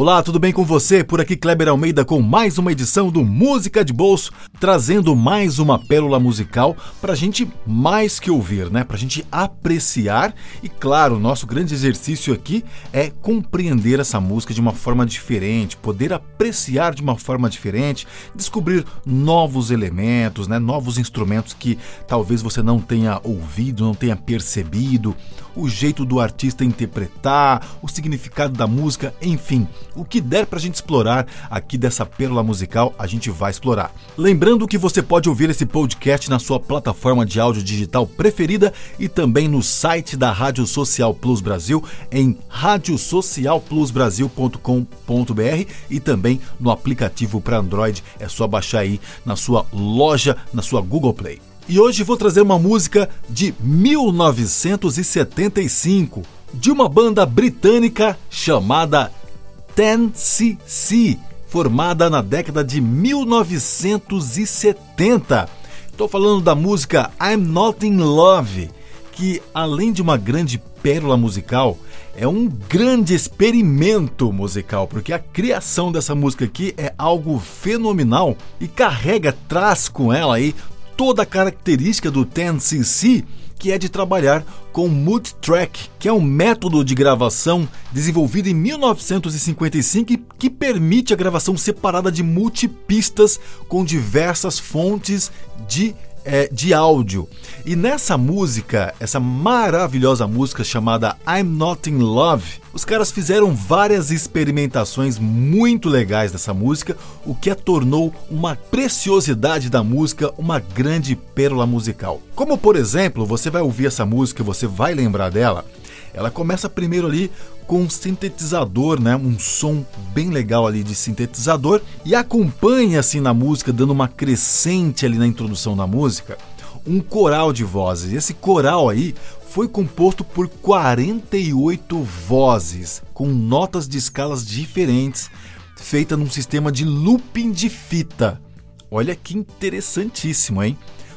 Olá, tudo bem com você? Por aqui Kleber Almeida com mais uma edição do Música de Bolso, trazendo mais uma pérola musical pra gente mais que ouvir, né? Pra gente apreciar e claro, nosso grande exercício aqui é compreender essa música de uma forma diferente, poder apreciar de uma forma diferente, descobrir novos elementos, né? Novos instrumentos que talvez você não tenha ouvido, não tenha percebido, o jeito do artista interpretar, o significado da música, enfim o que der para a gente explorar aqui dessa pérola musical, a gente vai explorar. Lembrando que você pode ouvir esse podcast na sua plataforma de áudio digital preferida e também no site da Rádio Social Plus Brasil em radiosocialplusbrasil.com.br e também no aplicativo para Android. É só baixar aí na sua loja, na sua Google Play. E hoje vou trazer uma música de 1975 de uma banda britânica chamada 10cc, formada na década de 1970. Estou falando da música I'm Not in Love, que além de uma grande pérola musical, é um grande experimento musical, porque a criação dessa música aqui é algo fenomenal e carrega, traz com ela aí toda a característica do 10cc que é de trabalhar com Multitrack, que é um método de gravação desenvolvido em 1955 que permite a gravação separada de multipistas com diversas fontes de é, de áudio. E nessa música, essa maravilhosa música chamada I'm Not in Love, os caras fizeram várias experimentações muito legais dessa música, o que a tornou uma preciosidade da música, uma grande pérola musical. Como por exemplo, você vai ouvir essa música você vai lembrar dela. Ela começa primeiro ali com um sintetizador, né? Um som bem legal ali de sintetizador e acompanha assim na música, dando uma crescente ali na introdução da música, um coral de vozes. Esse coral aí foi composto por 48 vozes, com notas de escalas diferentes, feita num sistema de looping de fita. Olha que interessantíssimo, hein?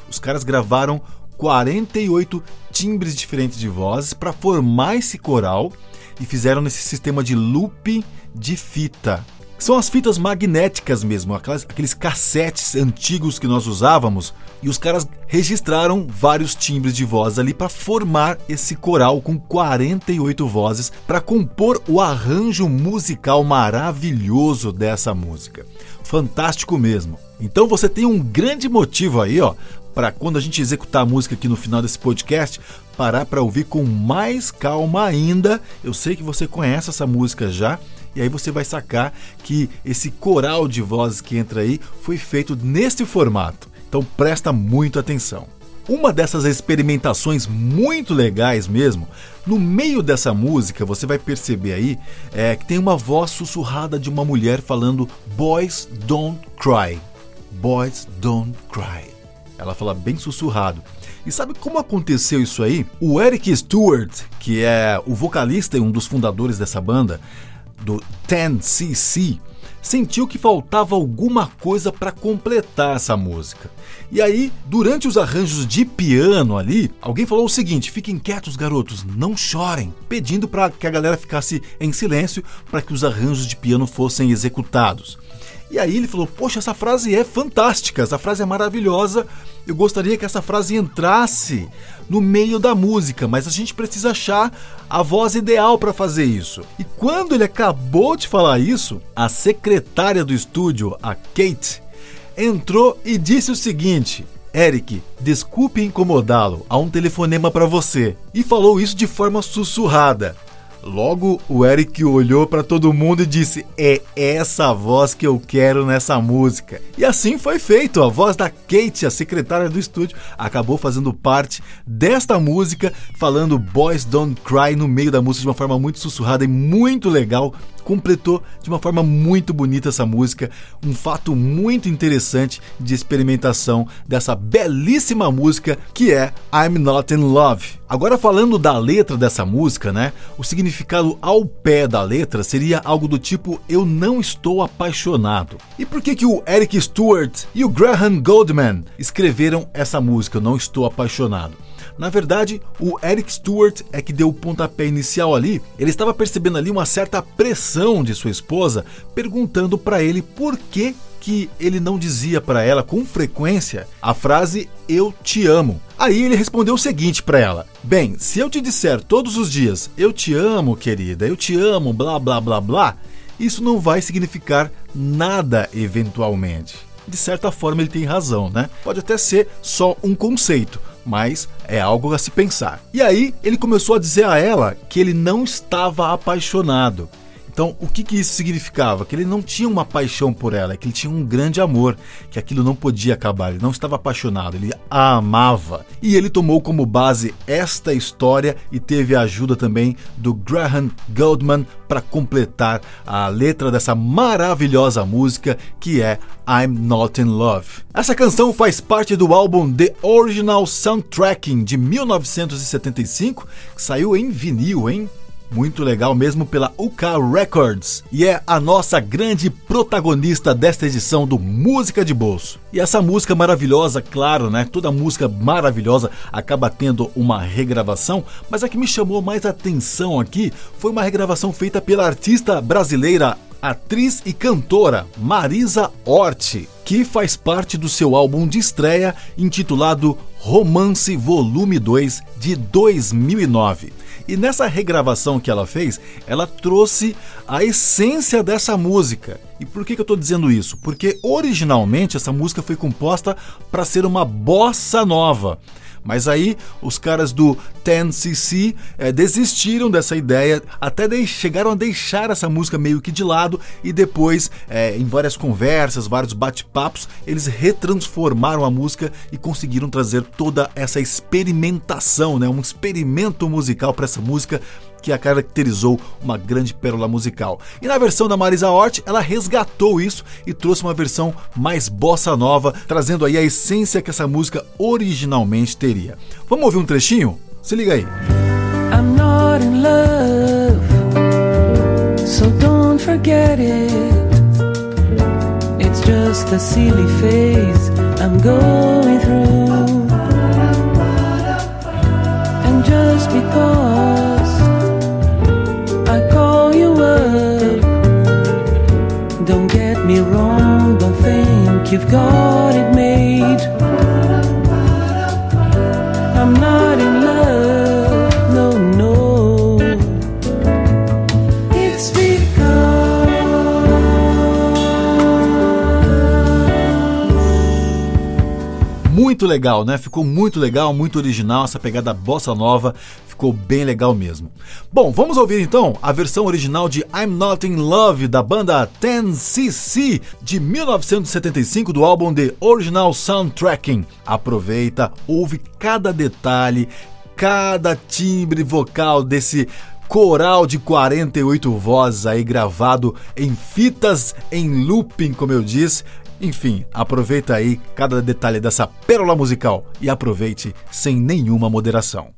Os caras gravaram 48 timbres diferentes de vozes para formar esse coral e fizeram nesse sistema de loop de fita. São as fitas magnéticas mesmo, aquelas, aqueles cassetes antigos que nós usávamos, e os caras registraram vários timbres de voz ali para formar esse coral com 48 vozes para compor o arranjo musical maravilhoso dessa música. Fantástico mesmo. Então você tem um grande motivo aí, ó, para quando a gente executar a música aqui no final desse podcast, parar para ouvir com mais calma ainda. Eu sei que você conhece essa música já, e aí você vai sacar que esse coral de vozes que entra aí foi feito neste formato. Então presta muito atenção. Uma dessas experimentações muito legais mesmo, no meio dessa música você vai perceber aí é, que tem uma voz sussurrada de uma mulher falando Boys Don't Cry. Boys Don't Cry. Ela fala bem sussurrado. E sabe como aconteceu isso aí? O Eric Stewart, que é o vocalista e um dos fundadores dessa banda, do 10cc, sentiu que faltava alguma coisa para completar essa música. E aí, durante os arranjos de piano ali, alguém falou o seguinte: fiquem quietos, garotos, não chorem, pedindo para que a galera ficasse em silêncio para que os arranjos de piano fossem executados. E aí ele falou: Poxa, essa frase é fantástica, essa frase é maravilhosa. Eu gostaria que essa frase entrasse no meio da música, mas a gente precisa achar a voz ideal para fazer isso. E quando ele acabou de falar isso, a secretária do estúdio, a Kate, entrou e disse o seguinte: Eric, desculpe incomodá-lo, há um telefonema para você. E falou isso de forma sussurrada. Logo, o Eric olhou para todo mundo e disse: É essa voz que eu quero nessa música. E assim foi feito. A voz da Kate, a secretária do estúdio, acabou fazendo parte desta música, falando Boys Don't Cry no meio da música de uma forma muito sussurrada e muito legal completou de uma forma muito bonita essa música, um fato muito interessante de experimentação dessa belíssima música que é I'm Not in Love. Agora falando da letra dessa música, né? O significado ao pé da letra seria algo do tipo eu não estou apaixonado. E por que que o Eric Stewart e o Graham Goldman escreveram essa música eu não estou apaixonado? Na verdade, o Eric Stewart é que deu o pontapé inicial ali. Ele estava percebendo ali uma certa pressão de sua esposa, perguntando para ele por que que ele não dizia para ela com frequência a frase eu te amo. Aí ele respondeu o seguinte para ela: Bem, se eu te disser todos os dias eu te amo, querida, eu te amo, blá blá blá blá, isso não vai significar nada eventualmente. De certa forma ele tem razão, né? Pode até ser só um conceito, mas é algo a se pensar. E aí ele começou a dizer a ela que ele não estava apaixonado. Então, o que, que isso significava? Que ele não tinha uma paixão por ela, que ele tinha um grande amor, que aquilo não podia acabar, ele não estava apaixonado, ele a amava. E ele tomou como base esta história e teve a ajuda também do Graham Goldman para completar a letra dessa maravilhosa música que é I'm Not in Love. Essa canção faz parte do álbum The Original Soundtracking de 1975, que saiu em vinil, hein? Muito legal mesmo pela UK Records e é a nossa grande protagonista desta edição do Música de Bolso. E essa música maravilhosa, claro, né? Toda música maravilhosa acaba tendo uma regravação, mas a que me chamou mais atenção aqui foi uma regravação feita pela artista brasileira atriz e cantora Marisa Hort, que faz parte do seu álbum de estreia intitulado Romance Volume 2 de 2009. E nessa regravação que ela fez, ela trouxe a essência dessa música. E por que, que eu estou dizendo isso? Porque originalmente essa música foi composta para ser uma bossa nova. Mas aí os caras do 10cc é, desistiram dessa ideia, até de, chegaram a deixar essa música meio que de lado e depois, é, em várias conversas, vários bate-papos, eles retransformaram a música e conseguiram trazer toda essa experimentação, né, um experimento musical para essa música que a caracterizou uma grande pérola musical. E na versão da Marisa Hort, ela resgatou isso e trouxe uma versão mais bossa nova, trazendo aí a essência que essa música originalmente teria. Vamos ouvir um trechinho? Se liga aí. I'm not in love, so don't forget it. It's just a silly phase I'm going through. You've got it made. Muito legal, né? Ficou muito legal, muito original essa pegada bossa nova ficou bem legal mesmo. Bom, vamos ouvir então a versão original de I'm Not in Love da banda 10cc de 1975 do álbum The Original Soundtracking. Aproveita, ouve cada detalhe, cada timbre vocal desse coral de 48 vozes aí gravado em fitas em looping, como eu disse. Enfim, aproveita aí cada detalhe dessa pérola musical e aproveite sem nenhuma moderação.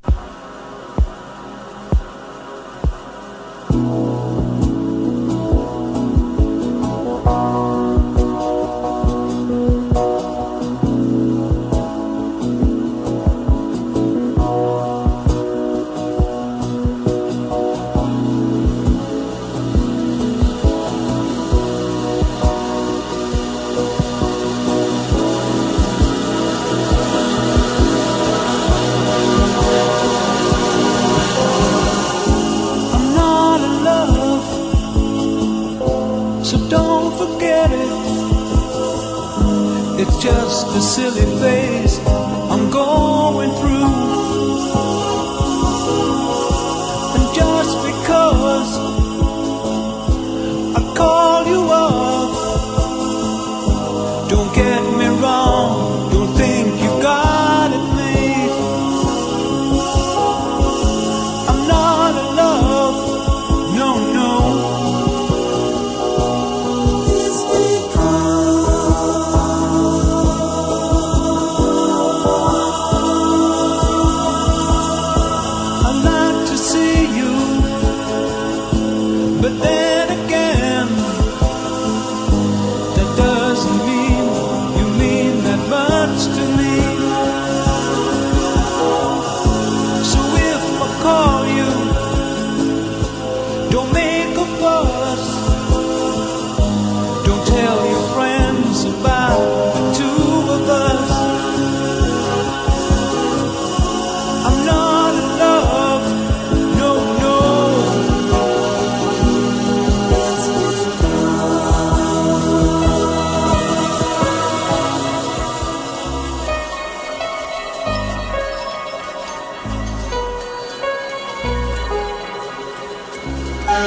don't forget it. It's just a silly face. Big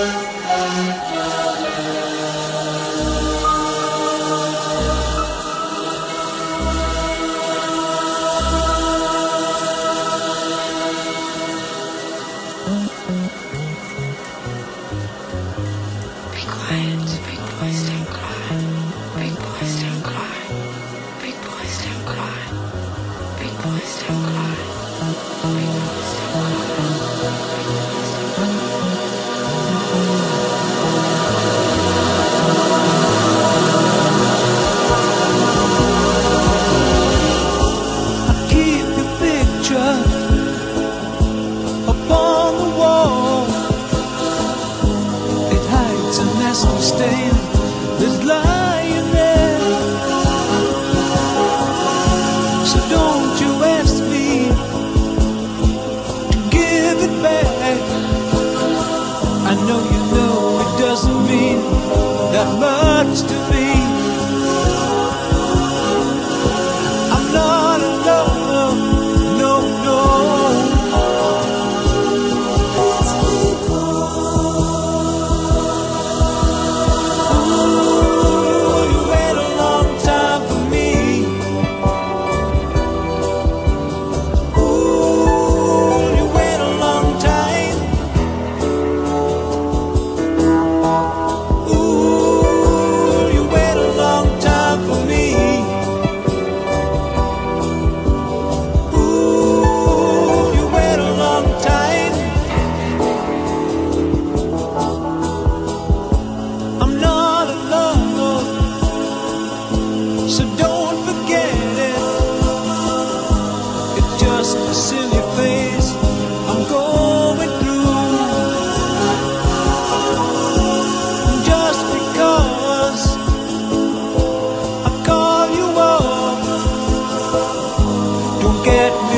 boys don't cry. Big boys don't cry.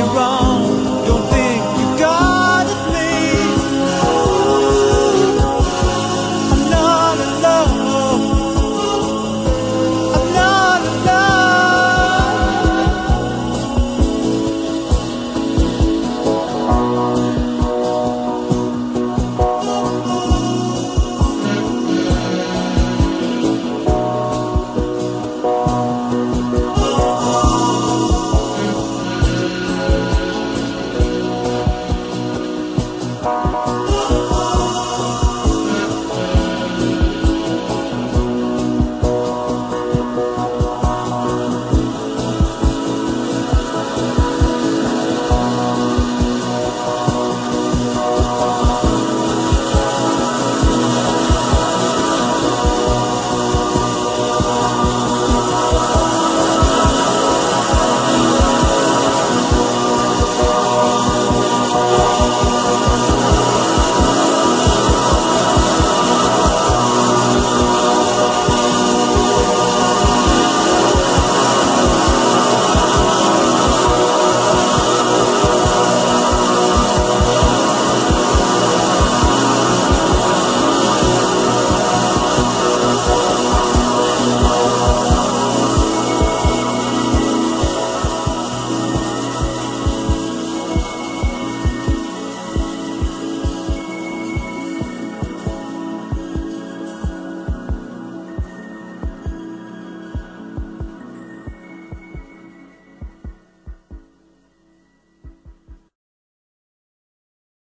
wrong.